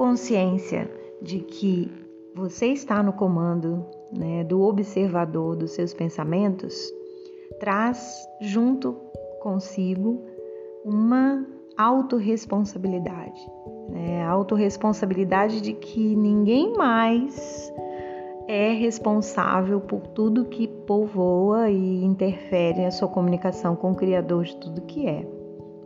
consciência de que você está no comando né, do observador dos seus pensamentos traz junto consigo uma autorresponsabilidade. Né? A autorresponsabilidade de que ninguém mais é responsável por tudo que povoa e interfere na sua comunicação com o Criador de tudo que é.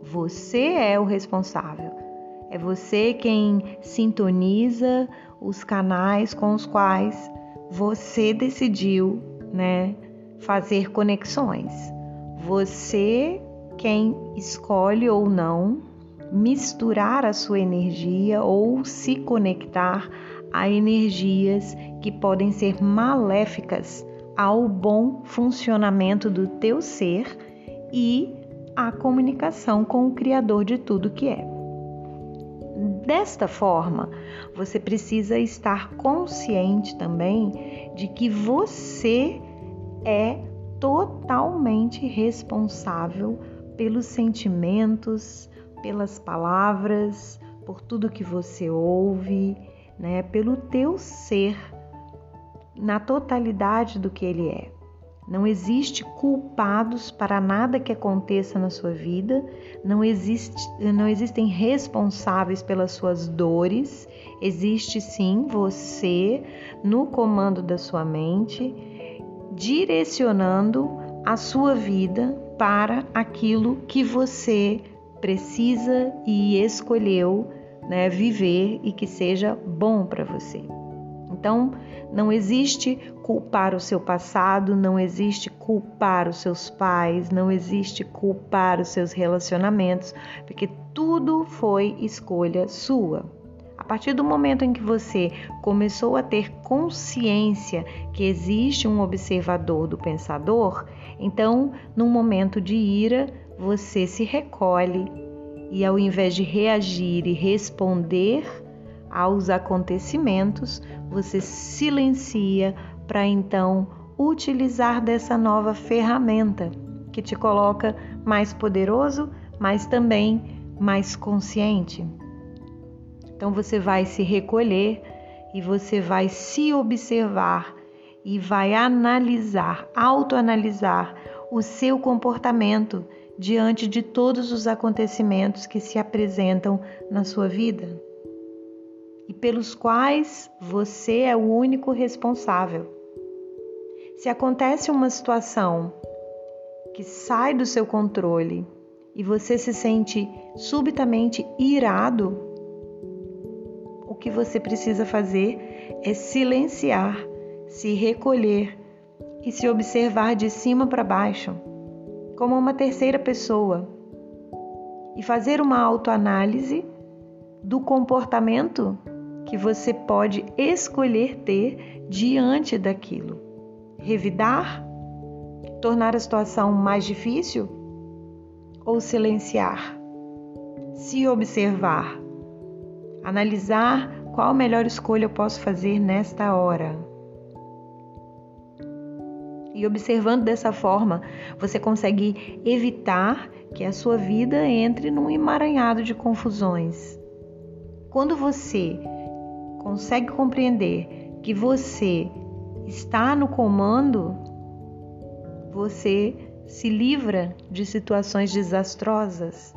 Você é o responsável. É você quem sintoniza os canais com os quais você decidiu, né, fazer conexões. Você quem escolhe ou não misturar a sua energia ou se conectar a energias que podem ser maléficas ao bom funcionamento do teu ser e à comunicação com o Criador de tudo que é. Desta forma, você precisa estar consciente também de que você é totalmente responsável pelos sentimentos, pelas palavras, por tudo que você ouve, né, pelo teu ser na totalidade do que ele é. Não existe culpados para nada que aconteça na sua vida, não, existe, não existem responsáveis pelas suas dores, existe sim você no comando da sua mente, direcionando a sua vida para aquilo que você precisa e escolheu né, viver e que seja bom para você. Então, não existe culpar o seu passado, não existe culpar os seus pais, não existe culpar os seus relacionamentos, porque tudo foi escolha sua. A partir do momento em que você começou a ter consciência que existe um observador do pensador, então, num momento de ira, você se recolhe e, ao invés de reagir e responder aos acontecimentos, você silencia para então utilizar dessa nova ferramenta que te coloca mais poderoso, mas também mais consciente. Então você vai se recolher e você vai se observar e vai analisar, autoanalisar o seu comportamento diante de todos os acontecimentos que se apresentam na sua vida e pelos quais você é o único responsável. Se acontece uma situação que sai do seu controle e você se sente subitamente irado, o que você precisa fazer é silenciar se recolher e se observar de cima para baixo, como uma terceira pessoa, e fazer uma autoanálise do comportamento que você pode escolher ter diante daquilo. Revidar? Tornar a situação mais difícil? Ou silenciar? Se observar? Analisar qual a melhor escolha eu posso fazer nesta hora? E observando dessa forma, você consegue evitar que a sua vida entre num emaranhado de confusões. Quando você consegue compreender que você está no comando, você se livra de situações desastrosas,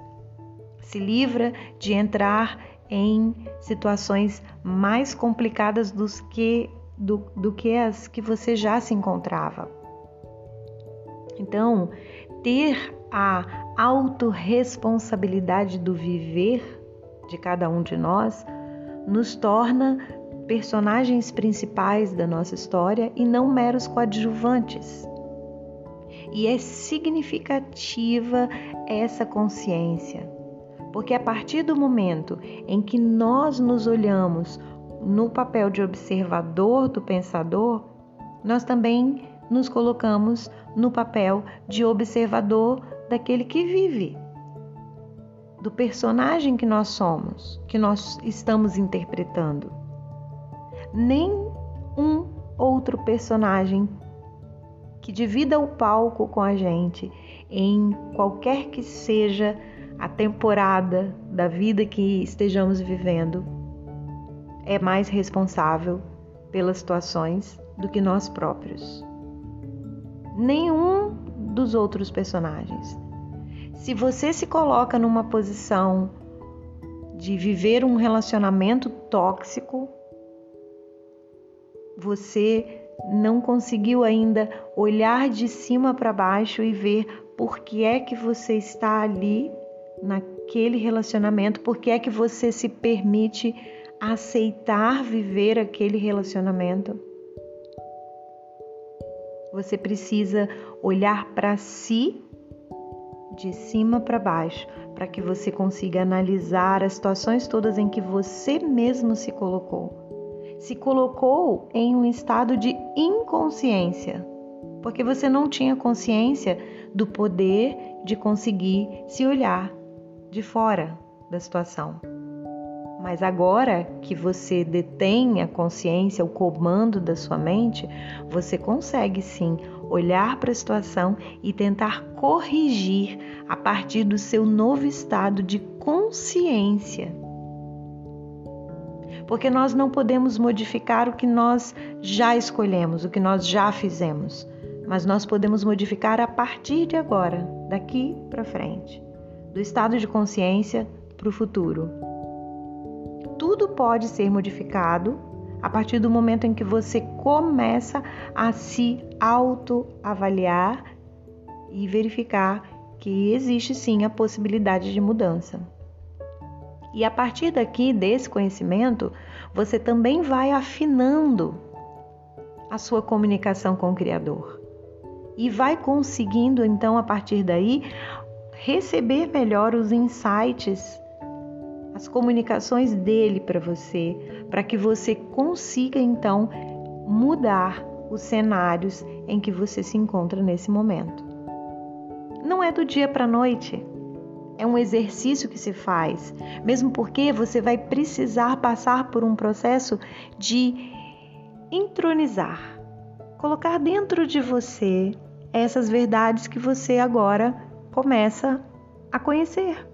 se livra de entrar em situações mais complicadas dos que, do, do que as que você já se encontrava. Então, ter a autorresponsabilidade do viver de cada um de nós nos torna personagens principais da nossa história e não meros coadjuvantes. E é significativa essa consciência, porque a partir do momento em que nós nos olhamos no papel de observador do pensador, nós também nos colocamos no papel de observador daquele que vive, do personagem que nós somos, que nós estamos interpretando. Nem um outro personagem que divida o palco com a gente em qualquer que seja a temporada da vida que estejamos vivendo é mais responsável pelas situações do que nós próprios. Nenhum dos outros personagens. Se você se coloca numa posição de viver um relacionamento tóxico, você não conseguiu ainda olhar de cima para baixo e ver por que é que você está ali naquele relacionamento, por que é que você se permite aceitar viver aquele relacionamento. Você precisa olhar para si de cima para baixo, para que você consiga analisar as situações todas em que você mesmo se colocou. Se colocou em um estado de inconsciência, porque você não tinha consciência do poder de conseguir se olhar de fora da situação. Mas agora que você detém a consciência, o comando da sua mente, você consegue sim olhar para a situação e tentar corrigir a partir do seu novo estado de consciência. Porque nós não podemos modificar o que nós já escolhemos, o que nós já fizemos, mas nós podemos modificar a partir de agora, daqui para frente, do estado de consciência para o futuro. Tudo pode ser modificado a partir do momento em que você começa a se autoavaliar e verificar que existe sim a possibilidade de mudança. E a partir daqui, desse conhecimento, você também vai afinando a sua comunicação com o Criador. E vai conseguindo, então, a partir daí, receber melhor os insights as comunicações dele para você, para que você consiga então mudar os cenários em que você se encontra nesse momento. Não é do dia para a noite. É um exercício que se faz, mesmo porque você vai precisar passar por um processo de entronizar, colocar dentro de você essas verdades que você agora começa a conhecer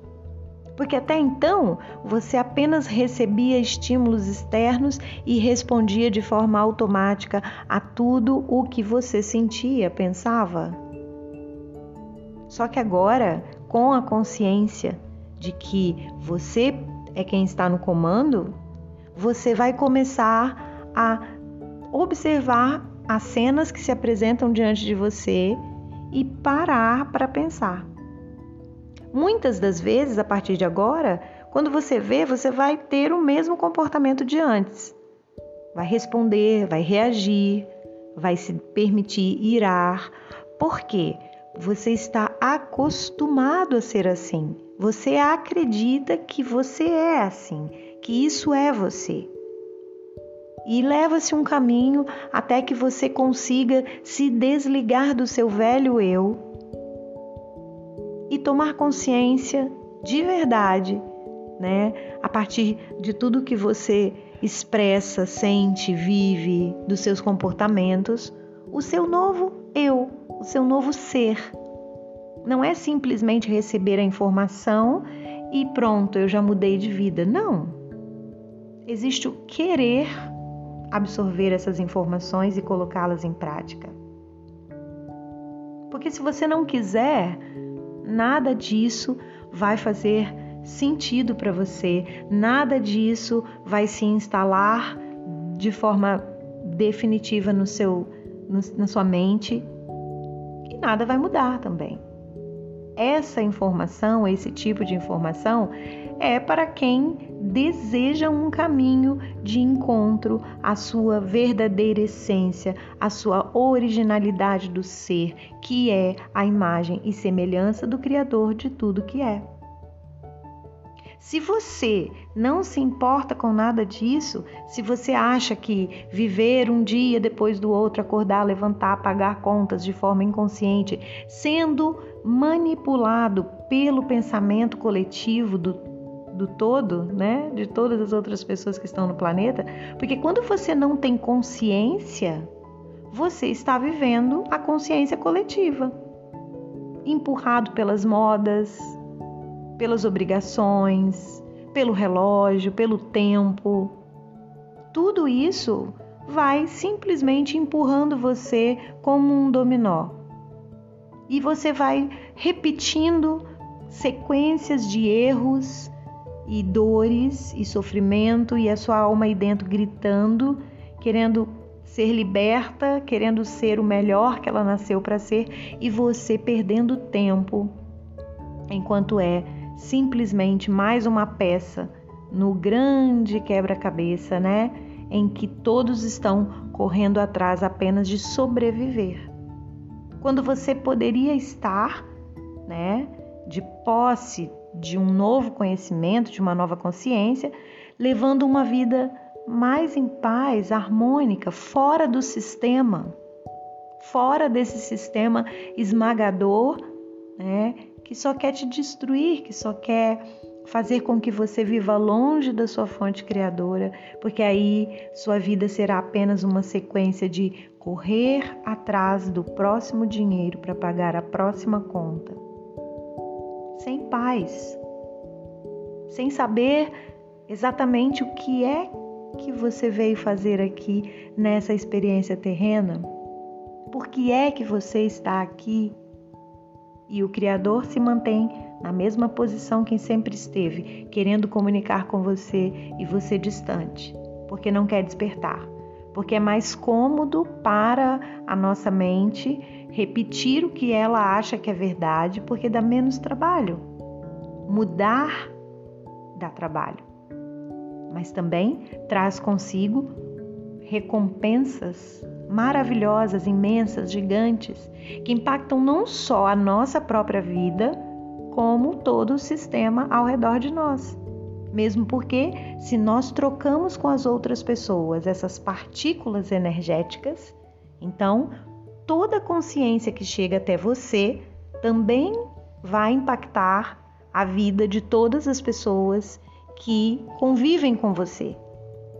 porque até então você apenas recebia estímulos externos e respondia de forma automática a tudo o que você sentia, pensava. Só que agora, com a consciência de que você é quem está no comando, você vai começar a observar as cenas que se apresentam diante de você e parar para pensar. Muitas das vezes, a partir de agora, quando você vê, você vai ter o mesmo comportamento de antes. Vai responder, vai reagir, vai se permitir irar. Por quê? Você está acostumado a ser assim. Você acredita que você é assim, que isso é você. E leva-se um caminho até que você consiga se desligar do seu velho eu e tomar consciência de verdade, né? A partir de tudo que você expressa, sente, vive, dos seus comportamentos, o seu novo eu, o seu novo ser. Não é simplesmente receber a informação e pronto, eu já mudei de vida. Não. Existe o querer absorver essas informações e colocá-las em prática. Porque se você não quiser, Nada disso vai fazer sentido para você, nada disso vai se instalar de forma definitiva no seu, na sua mente nada vai mudar também. Essa informação, esse tipo de informação, é para quem deseja um caminho de encontro à sua verdadeira essência, à sua originalidade do ser, que é a imagem e semelhança do Criador de tudo que é. Se você não se importa com nada disso, se você acha que viver um dia depois do outro, acordar, levantar, pagar contas de forma inconsciente, sendo manipulado pelo pensamento coletivo do do todo, né, de todas as outras pessoas que estão no planeta, porque quando você não tem consciência, você está vivendo a consciência coletiva, empurrado pelas modas, pelas obrigações, pelo relógio, pelo tempo. tudo isso vai simplesmente empurrando você como um dominó. E você vai repetindo sequências de erros e dores e sofrimento e a sua alma aí dentro gritando, querendo ser liberta, querendo ser o melhor que ela nasceu para ser e você perdendo tempo enquanto é simplesmente mais uma peça no grande quebra-cabeça, né? Em que todos estão correndo atrás apenas de sobreviver. Quando você poderia estar, né, de posse de um novo conhecimento, de uma nova consciência, levando uma vida mais em paz, harmônica, fora do sistema, fora desse sistema esmagador, né, que só quer te destruir, que só quer fazer com que você viva longe da sua fonte criadora, porque aí sua vida será apenas uma sequência de correr atrás do próximo dinheiro para pagar a próxima conta. Sem paz, sem saber exatamente o que é que você veio fazer aqui nessa experiência terrena? Por que é que você está aqui? E o Criador se mantém na mesma posição que sempre esteve, querendo comunicar com você e você distante, porque não quer despertar, porque é mais cômodo para a nossa mente repetir o que ela acha que é verdade, porque dá menos trabalho. Mudar dá trabalho mas também traz consigo recompensas maravilhosas, imensas, gigantes, que impactam não só a nossa própria vida, como todo o sistema ao redor de nós. Mesmo porque, se nós trocamos com as outras pessoas essas partículas energéticas, então toda consciência que chega até você também vai impactar a vida de todas as pessoas que convivem com você,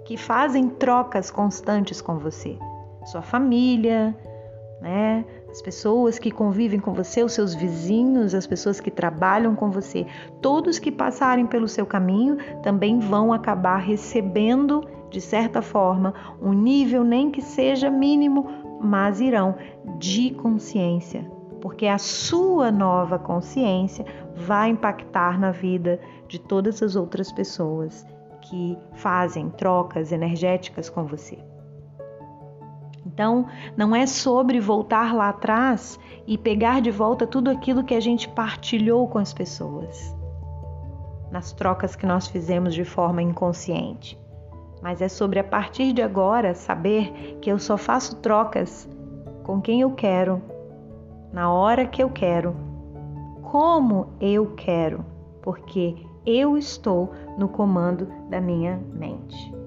que fazem trocas constantes com você, sua família, né? As pessoas que convivem com você, os seus vizinhos, as pessoas que trabalham com você, todos que passarem pelo seu caminho também vão acabar recebendo, de certa forma, um nível nem que seja mínimo, mas irão de consciência, porque a sua nova consciência vai impactar na vida de todas as outras pessoas que fazem trocas energéticas com você. Então, não é sobre voltar lá atrás e pegar de volta tudo aquilo que a gente partilhou com as pessoas, nas trocas que nós fizemos de forma inconsciente. Mas é sobre a partir de agora saber que eu só faço trocas com quem eu quero, na hora que eu quero, como eu quero, porque eu estou no comando da minha mente.